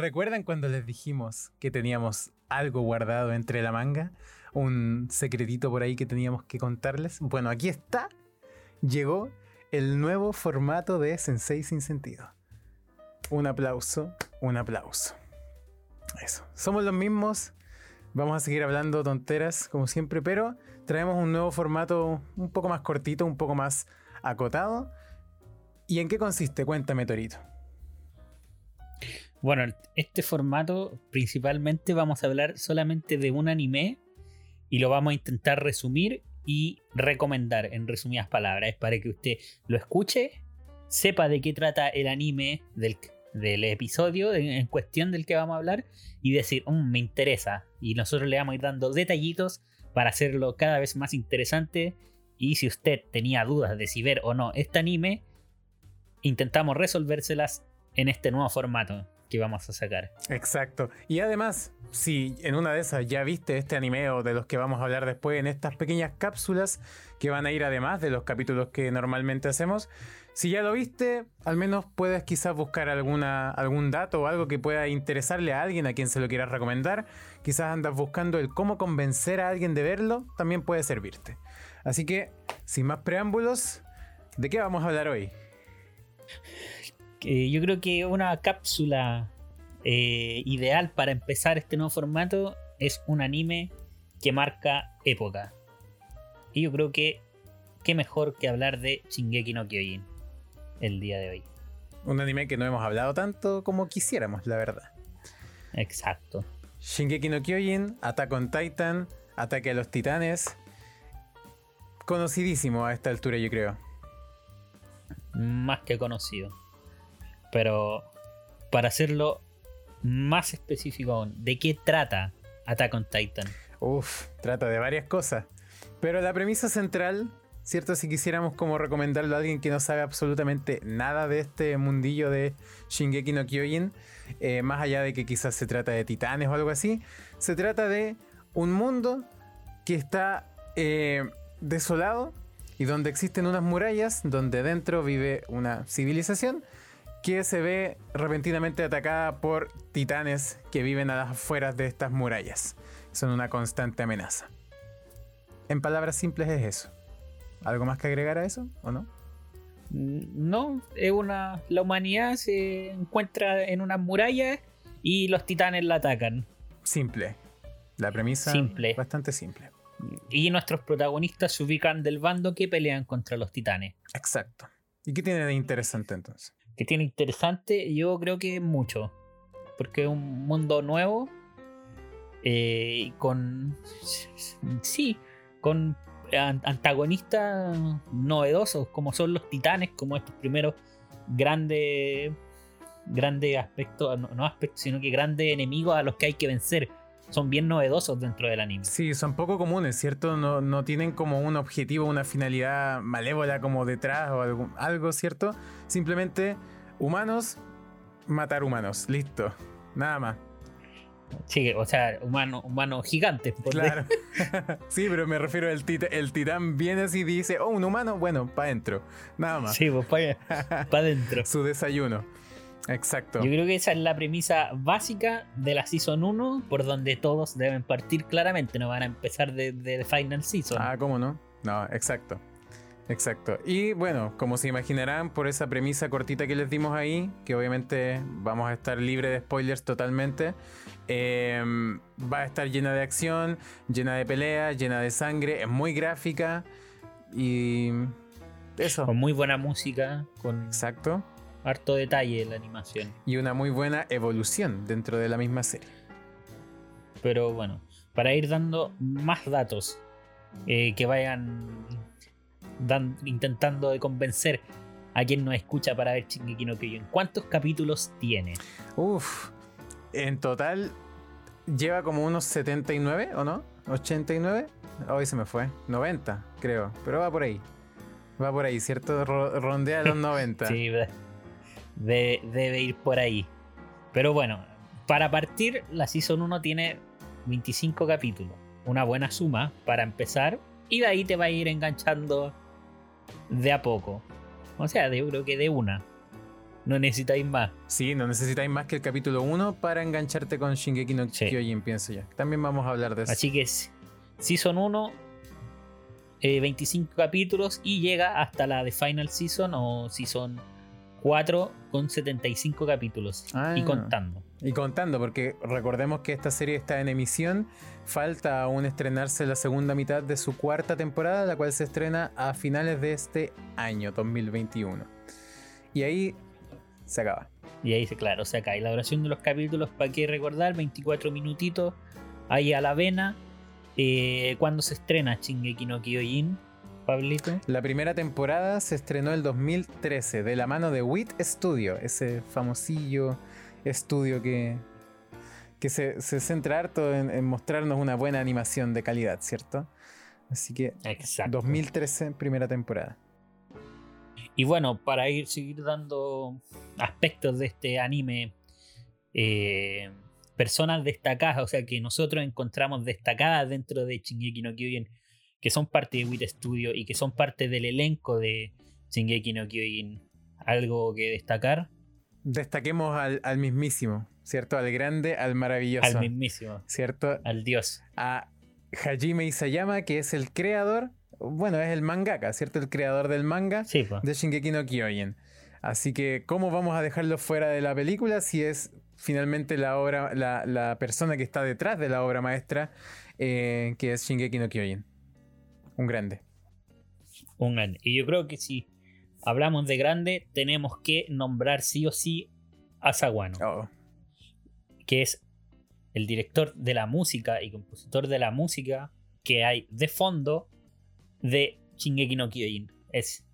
¿Recuerdan cuando les dijimos que teníamos algo guardado entre la manga? Un secretito por ahí que teníamos que contarles. Bueno, aquí está. Llegó el nuevo formato de Sensei sin sentido. Un aplauso, un aplauso. Eso. Somos los mismos. Vamos a seguir hablando tonteras como siempre, pero traemos un nuevo formato un poco más cortito, un poco más acotado. ¿Y en qué consiste? Cuéntame, Torito. Bueno, este formato principalmente vamos a hablar solamente de un anime y lo vamos a intentar resumir y recomendar en resumidas palabras para que usted lo escuche, sepa de qué trata el anime del, episodio en cuestión del que vamos a hablar y decir, mm, me interesa. Y nosotros le vamos a ir dando detallitos para hacerlo cada vez más interesante. Y si usted tenía dudas de si ver o no este anime, intentamos resolvérselas en este nuevo formato que vamos a sacar. Exacto. Y además, si en una de esas ya viste este anime o de los que vamos a hablar después en estas pequeñas cápsulas que van a ir además de los capítulos que normalmente hacemos, si ya lo viste, al menos puedes quizás buscar alguna, algún dato o algo que pueda interesarle a alguien a quien se lo quieras recomendar. Quizás andas buscando el cómo convencer a alguien de verlo, también puede servirte. Así que, sin más preámbulos, ¿de qué vamos a hablar hoy? Yo creo que una cápsula eh, ideal para empezar este nuevo formato es un anime que marca época. Y yo creo que qué mejor que hablar de Shingeki no Kyojin el día de hoy. Un anime que no hemos hablado tanto como quisiéramos, la verdad. Exacto. Shingeki no Kyojin, Attack on Titan, Ataque a los Titanes. Conocidísimo a esta altura, yo creo. Más que conocido. Pero para hacerlo más específico aún, ¿de qué trata Attack on Titan? Uf, trata de varias cosas. Pero la premisa central, ¿cierto? Si quisiéramos como recomendarlo a alguien que no sabe absolutamente nada de este mundillo de Shingeki no Kyojin, eh, más allá de que quizás se trata de titanes o algo así, se trata de un mundo que está eh, desolado y donde existen unas murallas, donde dentro vive una civilización que se ve repentinamente atacada por titanes que viven a las afueras de estas murallas. Son una constante amenaza. En palabras simples es eso. ¿Algo más que agregar a eso o no? No, es una. La humanidad se encuentra en unas murallas y los titanes la atacan. Simple. La premisa simple. bastante simple. Y nuestros protagonistas se ubican del bando que pelean contra los titanes. Exacto. ¿Y qué tiene de interesante entonces? Que tiene interesante, yo creo que mucho. Porque es un mundo nuevo. Eh, con. Sí, con antagonistas novedosos, como son los titanes, como estos primeros grandes. Grandes aspectos, no, aspectos, sino que grandes enemigos a los que hay que vencer son bien novedosos dentro del anime. Sí, son poco comunes, ¿cierto? No, no tienen como un objetivo, una finalidad malévola como detrás o algo, algo, ¿cierto? Simplemente humanos, matar humanos, listo, nada más. Sí, o sea, humano, humano gigante. Claro. sí, pero me refiero al titán. El titán viene así y dice, oh, un humano, bueno, para adentro. Nada más. Sí, pues para adentro. Su desayuno. Exacto. Yo creo que esa es la premisa básica de la Season 1, por donde todos deben partir claramente, no van a empezar de, de Final Season. Ah, ¿cómo no? No, exacto. Exacto. Y bueno, como se imaginarán por esa premisa cortita que les dimos ahí, que obviamente vamos a estar libre de spoilers totalmente, em, va a estar llena de acción, llena de peleas, llena de sangre, es muy gráfica y eso. Con muy buena música, con... Exacto harto detalle la animación. Y una muy buena evolución dentro de la misma serie. Pero bueno, para ir dando más datos eh, que vayan intentando de convencer a quien nos escucha para ver Shingeki no Kyojin. ¿Cuántos capítulos tiene? Uf, en total lleva como unos 79, ¿o no? ¿89? Hoy se me fue. 90, creo. Pero va por ahí. Va por ahí, ¿cierto? rondea los 90. sí, debe ir por ahí. Pero bueno, para partir, la Season 1 tiene 25 capítulos. Una buena suma para empezar. Y de ahí te va a ir enganchando de a poco. O sea, yo creo que de una. No necesitáis más. Sí, no necesitáis más que el capítulo 1 para engancharte con Shingeki no Sí. Kyojin, pienso yo. También vamos a hablar de eso. Así que Season 1, eh, 25 capítulos y llega hasta la de Final Season o Season 4 con 75 capítulos. Ah. Y contando. Y contando, porque recordemos que esta serie está en emisión, falta aún estrenarse la segunda mitad de su cuarta temporada, la cual se estrena a finales de este año, 2021. Y ahí se acaba. Y ahí claro, sea, acá. Y la duración de los capítulos, ¿para qué recordar? 24 minutitos ahí a la vena. Eh, ¿Cuándo se estrena Shingeki no Kyojin, Pablito? La primera temporada se estrenó el 2013 de la mano de WIT Studio, ese famosillo estudio que, que se, se centra harto en, en mostrarnos una buena animación de calidad, ¿cierto? Así que Exacto. 2013, primera temporada. Y bueno, para ir seguir dando aspectos de este anime, eh, personas destacadas, o sea, que nosotros encontramos destacadas dentro de Shingeki no Kyojin, que son parte de WIT Studio y que son parte del elenco de Shingeki no Kyojin. ¿Algo que destacar? Destaquemos al, al mismísimo, ¿cierto? Al grande, al maravilloso, Al mismísimo, ¿cierto? al dios. A Hajime Isayama, que es el creador, bueno, es el mangaka, ¿cierto? El creador del manga Sí, de Shingeki no Kyojin. Así que, ¿cómo vamos a dejarlo fuera de la película si es finalmente la obra, la, la persona que está detrás de la obra maestra, eh, que es Shingeki no Kyojin? Un grande. un grande. Y yo creo que si hablamos de grande, tenemos que nombrar sí o sí a Sawano. Oh, que es el director de la música y compositor de la música que hay de fondo de Shingeki no Kyojin. Es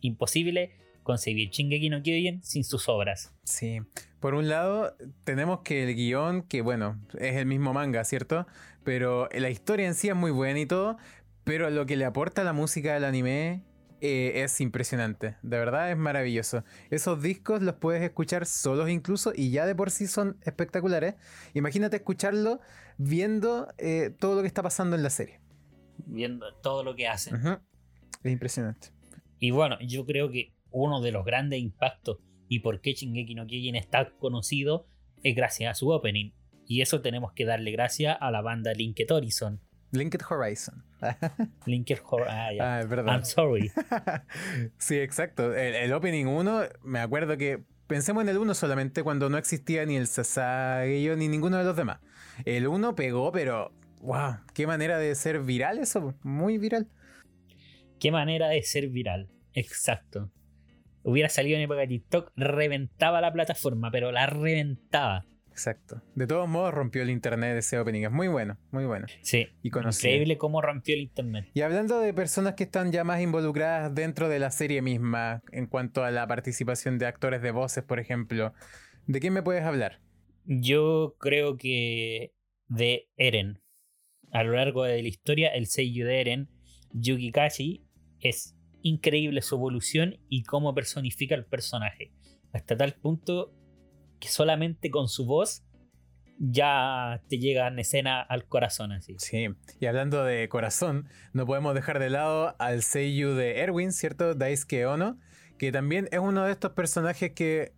imposible concebir Shingeki no Kyojin sin sus obras. sí. Por un lado, tenemos que el guion, que bueno, es el mismo manga, ¿cierto? Pero la historia en sí es muy buena y todo, pero lo que le aporta la música del anime eh, es impresionante. De verdad es maravilloso. Esos discos los puedes escuchar solos incluso y ya de por sí son espectaculares. Imagínate escucharlo viendo eh, todo lo que está pasando en la serie. Viendo todo lo que hacen. Es impresionante. Y bueno, yo creo que uno de los grandes impactos y por qué Shingeki no Kyojin está conocido es gracias a su opening. Y eso tenemos que darle gracias a la banda Linked Horizon. Linked Horizon. Linked Hor- ah, ya. ah, verdad. I'm sorry. sí, exacto. El, el opening 1, me acuerdo que pensemos en el 1 solamente cuando no existía ni el Sasageyo ni ninguno de los demás. El 1 pegó, pero wow, qué manera de ser viral eso, muy viral. Qué manera de ser viral. Exacto. Hubiera salido en época de TikTok, reventaba la plataforma, pero la reventaba. Exacto. De todos modos rompió el internet ese opening, es muy bueno, muy bueno. Sí. Y conocido. Increíble cómo rompió el internet. Y hablando de personas que están ya más involucradas dentro de la serie misma, en cuanto a la participación de actores de voces, por ejemplo, ¿de quién me puedes hablar? Yo creo que de Eren. A lo largo de la historia, el seiyuu de Eren, Yuki Kashi, es increíble su evolución y cómo personifica el personaje. Hasta tal punto que solamente con su voz ya te llega en escena al corazón así. Sí, y hablando de corazón, no podemos dejar de lado al Seiyu de Erwin, ¿cierto? Daisuke Ono, que también es uno de estos personajes que,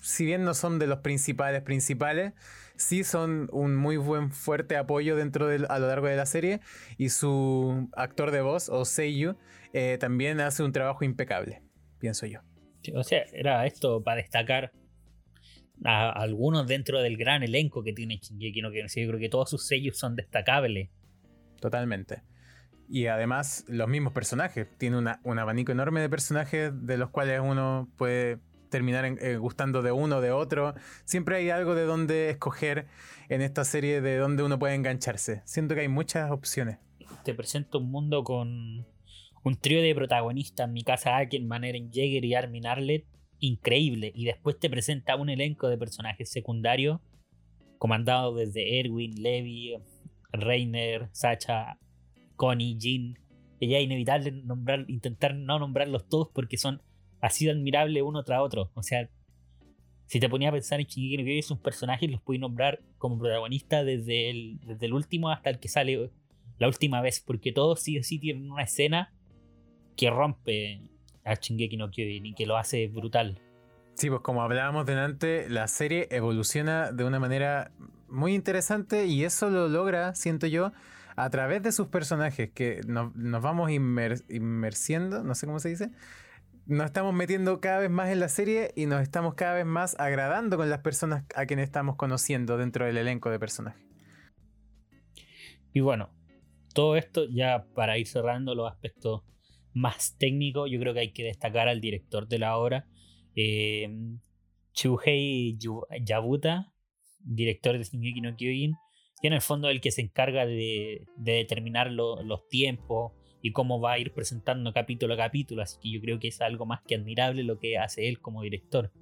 si bien no son de los principales principales, sí son un muy buen fuerte apoyo dentro del, a lo largo de la serie, y su actor de voz, o Seiyu, eh, también hace un trabajo impecable, pienso yo. Sí, O sea, era esto para destacar a algunos dentro del gran elenco que tiene Shingeki no Kyojin. Yo creo que todos sus sellos son destacables. Totalmente. Y además, los mismos personajes. Tiene una- un abanico enorme de personajes de los cuales uno puede terminar en- eh, gustando de uno o de otro. Siempre hay algo de donde escoger en esta serie de donde uno puede engancharse. Siento que hay muchas opciones. Te presento un mundo con un trío de protagonistas, mi casa Ackerman, Eren Jaeger y Armin Arlet, increíble. Y después te presenta un elenco de personajes secundarios, comandado desde Erwin, Levi, Reiner, Sacha, Connie, Jin. Que ya es inevitable nombrar, intentar no nombrarlos todos porque son así de admirables uno tras otro. O sea, si te ponía a pensar en Shingeki no sus personajes los puedes nombrar como protagonistas desde el, desde el último hasta el que sale la última vez, porque todos sí o sí tienen una escena que rompe a Shingeki no Kyojin y que lo hace brutal. Sí, pues como hablábamos delante, la serie evoluciona de una manera muy interesante y eso lo logra, siento yo, a través de sus personajes, que nos, vamos inmersiendo, no sé cómo se dice, nos estamos metiendo cada vez más en la serie y nos estamos cada vez más agradando con las personas a quienes estamos conociendo dentro del elenco de personajes. Y bueno, todo esto ya para ir cerrando los aspectos más técnicos, yo creo que hay que destacar al director de la obra, eh, Chuhei Yabuta, director de Shingeki no Kyojin, que en el fondo es el que se encarga de, determinar los tiempos y cómo va a ir presentando capítulo a capítulo, así que yo creo que es algo más que admirable lo que hace él como director.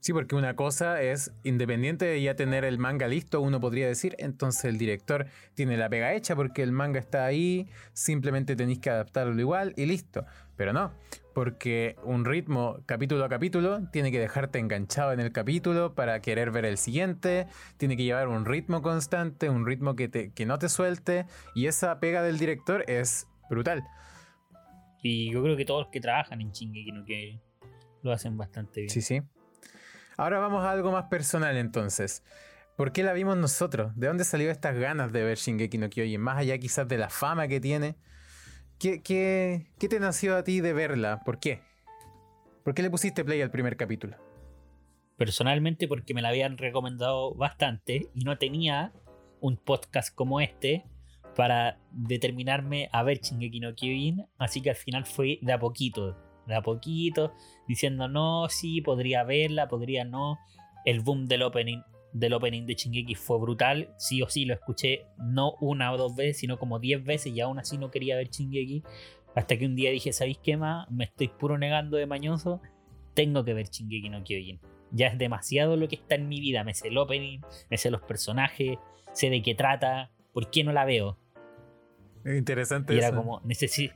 Sí, porque una cosa es, independiente de ya tener el manga listo, uno podría decir, entonces el director tiene la pega hecha porque el manga está ahí, simplemente tenéis que adaptarlo igual y listo. Pero no, porque un ritmo capítulo a capítulo tiene que dejarte enganchado en el capítulo para querer ver el siguiente, tiene que llevar un ritmo constante, un ritmo que, te, que no te suelte, y esa pega del director es brutal. Y yo creo que todos los que trabajan en Shingeki no que lo hacen bastante bien. Sí, sí. Ahora vamos a algo más personal entonces. ¿Por qué la vimos nosotros? ¿De dónde salió estas ganas de ver Shingeki no Kyojin? Más allá quizás de la fama que tiene. ¿Qué, qué, qué te nació a ti de verla? ¿Por qué? ¿Por qué le pusiste play al primer capítulo? Personalmente porque me la habían recomendado bastante y no tenía un podcast como este para determinarme a ver Shingeki no Kyojin, así que al final fue de a poquito de a poquito, diciendo no, sí, podría verla, podría no. El boom del opening, del opening de Shingeki fue brutal, sí o sí lo escuché no una o dos veces, sino como diez veces y aún así no quería ver Shingeki. Hasta que un día dije, ¿sabéis qué más? Me estoy puro negando de mañoso, tengo que ver Shingeki no Kyojin. Ya es demasiado lo que está en mi vida, me sé el opening, me sé los personajes, sé de qué trata, ¿por qué no la veo? Interesante. Y era como, necesito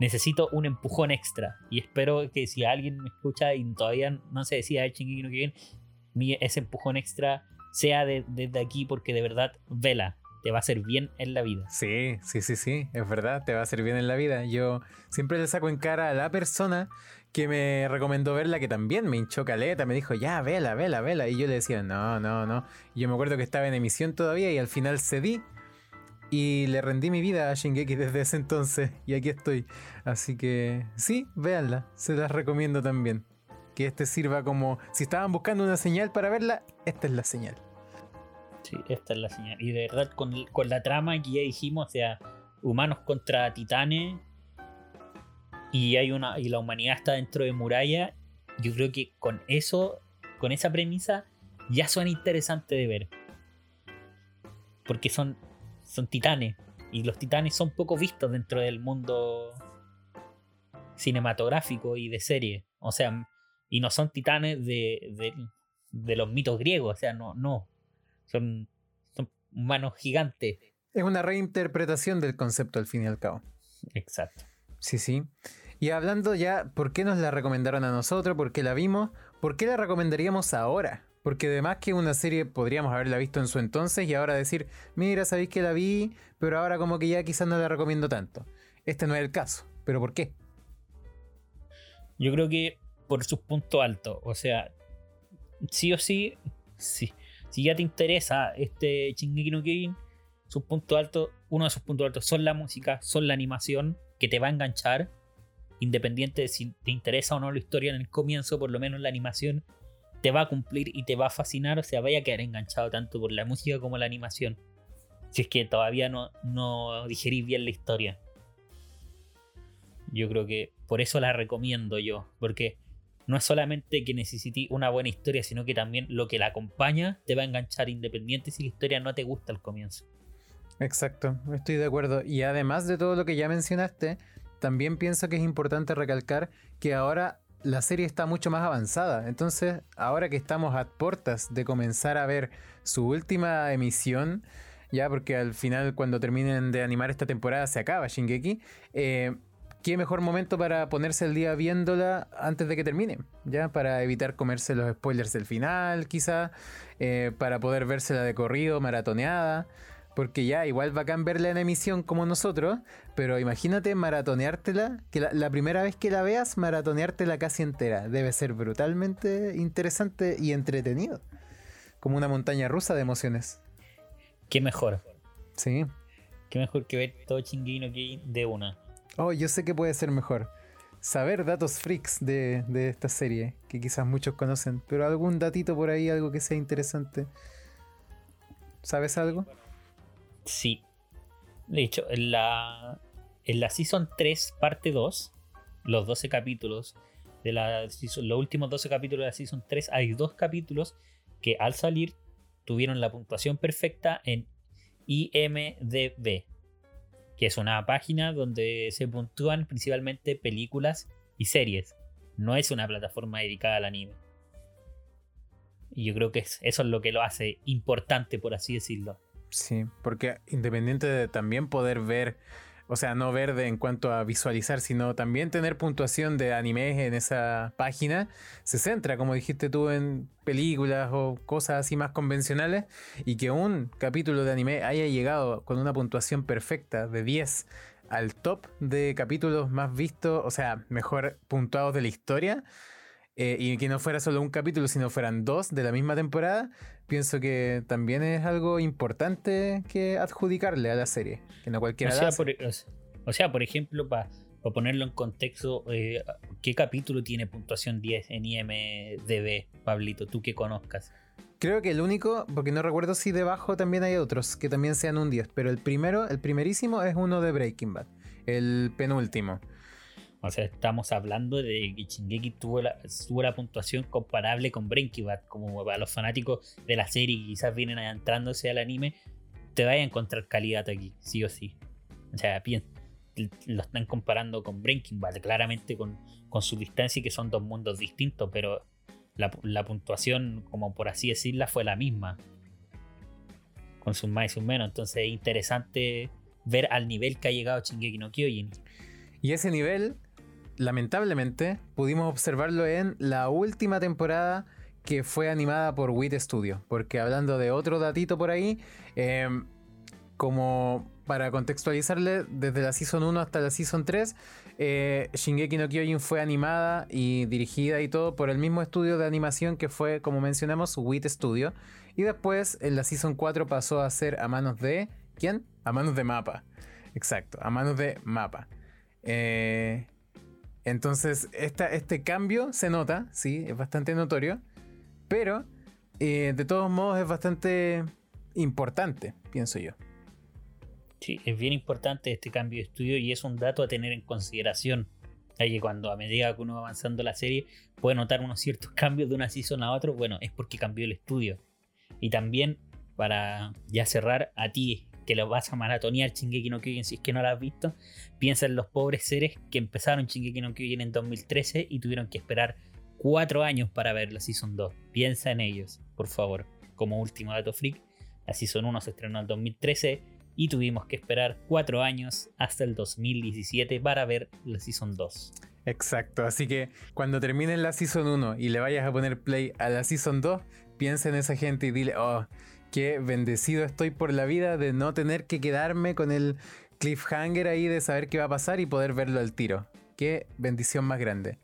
necesito un empujón extra. Y espero que si alguien me escucha y todavía no se decía el Shingeki no Kyojin, ese empujón extra sea desde aquí porque de verdad vela. Te va a hacer bien en la vida. Sí, sí, sí, sí, es verdad, te va a hacer bien en la vida. Yo siempre le saco en cara a la persona que me recomendó verla, que también me hinchó caleta, me dijo, ya, vela, vela, vela. Y yo le decía, no, no, no. Y yo me acuerdo que estaba en emisión todavía y al final cedí y le rendí mi vida a Shingeki desde ese entonces y aquí estoy. Así que sí, véanla, se las recomiendo también. Que este sirva como, si estaban buscando una señal para verla, esta es la señal. Sí, esta es la señal. Y de verdad, con, la trama que ya dijimos, o sea, humanos contra titanes, y hay una y la humanidad está dentro de muralla, yo creo que con eso, con esa premisa, ya suena interesante de ver. Porque son son titanes. Y los titanes son poco vistos dentro del mundo cinematográfico y de serie. O sea, y no son titanes de, de, los mitos griegos. O sea, no, no. Son, son humanos gigantes. Es una reinterpretación del concepto al fin y al cabo. Exacto. Sí, sí. Y hablando ya, ¿por qué nos la recomendaron a nosotros? ¿Por qué la vimos? ¿Por qué la recomendaríamos ahora? Porque además que una serie podríamos haberla visto en su entonces y ahora decir, mira, sabéis que la vi, pero ahora como que ya quizás no la recomiendo tanto. Este no es el caso. ¿Pero por qué? Yo creo que por sus puntos altos. O sea, sí o sí, sí. Si ya te interesa este Shingeki no Kyojin, sus puntos altos, uno de sus puntos altos son la música, son la animación, que te va a enganchar, independiente de si te interesa o no la historia en el comienzo, por lo menos la animación te va a cumplir y te va a fascinar, o sea, vaya a quedar enganchado tanto por la música como la animación. Si es que todavía no, no digerís bien la historia. Yo creo que por eso la recomiendo yo, porque no es solamente que necesite una buena historia, sino que también lo que la acompaña te va a enganchar independiente si la historia no te gusta al comienzo. Exacto, estoy de acuerdo. Y además de todo lo que ya mencionaste, también pienso que es importante recalcar que ahora la serie está mucho más avanzada. Entonces, ahora que estamos a puertas de comenzar a ver su última emisión, ya porque al final cuando terminen de animar esta temporada se acaba Shingeki, eh, qué mejor momento para ponerse el día viéndola antes de que termine, ya para evitar comerse los spoilers del final, quizá, eh, para poder vérsela de corrido, maratoneada Porque ya, igual bacán verla en emisión como nosotros, pero imagínate maratoneártela, que la, la primera vez que la veas, maratoneártela casi entera. Debe ser brutalmente interesante y entretenido. Como una montaña rusa de emociones. Qué mejor. Sí. Qué mejor que ver todo Shingeki no Kyojin de una. Oh, yo sé que puede ser mejor. Saber datos freaks de, de esta serie, que quizás muchos conocen, pero algún datito por ahí, algo que sea interesante. ¿Sabes algo? Sí. De hecho, en la, en la Season 3, parte 2, los 12 capítulos de la season- los últimos 12 capítulos de la Season 3, hay dos capítulos que al salir tuvieron la puntuación perfecta en IMDB, que es una página donde se puntúan principalmente películas y series. No es una plataforma dedicada al anime. Y yo creo que es- eso es lo que lo hace importante, por así decirlo. Sí, porque independiente de también poder ver, o sea, no ver de, en cuanto a visualizar, sino también tener puntuación de animes en esa página, se centra, como dijiste tú, en películas o cosas así más convencionales, y que un capítulo de anime haya llegado con una puntuación perfecta de 10 al top de capítulos más vistos, o sea, mejor puntuados de la historia, eh, y que no fuera solo un capítulo, sino fueran dos de la misma temporada, pienso que también es algo importante que adjudicarle a la serie, que no cualquiera O la sea, hace. por, o sea- o sea, por ejemplo, para ponerlo en contexto, eh, ¿qué capítulo tiene puntuación 10 en IMDB, Pablito? Tú que conozcas. Creo que el único, porque no recuerdo si debajo también hay otros que también sean un 10, pero el primero, el primerísimo es uno de Breaking Bad, el penúltimo. O sea, estamos hablando de que Shingeki tuvo la, tuvo la puntuación comparable con Breaking Bad. Como para los fanáticos de la serie que quizás vienen adentrándose al anime, te vaya a encontrar calidad aquí, sí o sí. O sea, bien, lo están comparando con Breaking Bad, claramente con, con su distancia y que son dos mundos distintos, pero la, la puntuación, como por así decirla, fue la misma. Con sus más y sus menos. Entonces es interesante ver al nivel que ha llegado Shingeki no Kyojin. Y ese nivel, lamentablemente, pudimos observarlo en la última temporada que fue animada por WIT Studio. Porque hablando de otro datito por ahí, eh, como para contextualizarle, desde la Season 1 hasta la Season 3, eh, Shingeki no Kyojin fue animada y dirigida y todo por el mismo estudio de animación que fue, como mencionamos, WIT Studio. Y después en la Season 4 pasó a ser a manos de... ¿Quién? A manos de Mapa. Exacto, a manos de Mapa. Eh, entonces, este cambio se nota, sí, es bastante notorio, pero eh, de todos modos es bastante importante, pienso yo. Sí, es bien importante este cambio de estudio y es un dato a tener en consideración. Cuando a medida que uno va avanzando la serie puede notar unos ciertos cambios de una season a otra, bueno, es porque cambió el estudio. Y también, para ya cerrar, a ti que lo vas a maratonear Shingeki no Kyojin si es que no lo has visto, piensa en los pobres seres que empezaron Shingeki no en 2013 y tuvieron que esperar cuatro años para ver la Season 2. Piensa en ellos, por favor. Como último dato freak, la Season 1 se estrenó en 2013 y tuvimos que esperar cuatro años hasta el 2017 para ver la Season 2. Exacto, así que cuando terminen la Season 1 y le vayas a poner play a la Season 2, piensa en esa gente y dile, oh, qué bendecido estoy por la vida de no tener que quedarme con el cliffhanger ahí de saber qué va a pasar y poder verlo al tiro. Qué bendición más grande.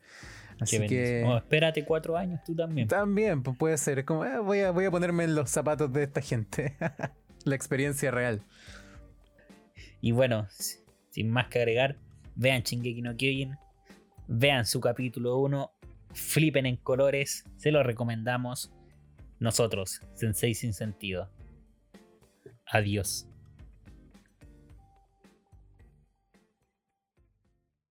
Así Qué que... Oh, espérate cuatro años tú también. También, pues puede ser. Como, eh, voy, a, voy a ponerme en los zapatos de esta gente. La experiencia real. Y bueno, sin más que agregar, vean Shingeki no Kyojin, vean su capítulo 1, flipen en colores, se lo recomendamos. Nosotros, Sensei sin sentido. Adiós.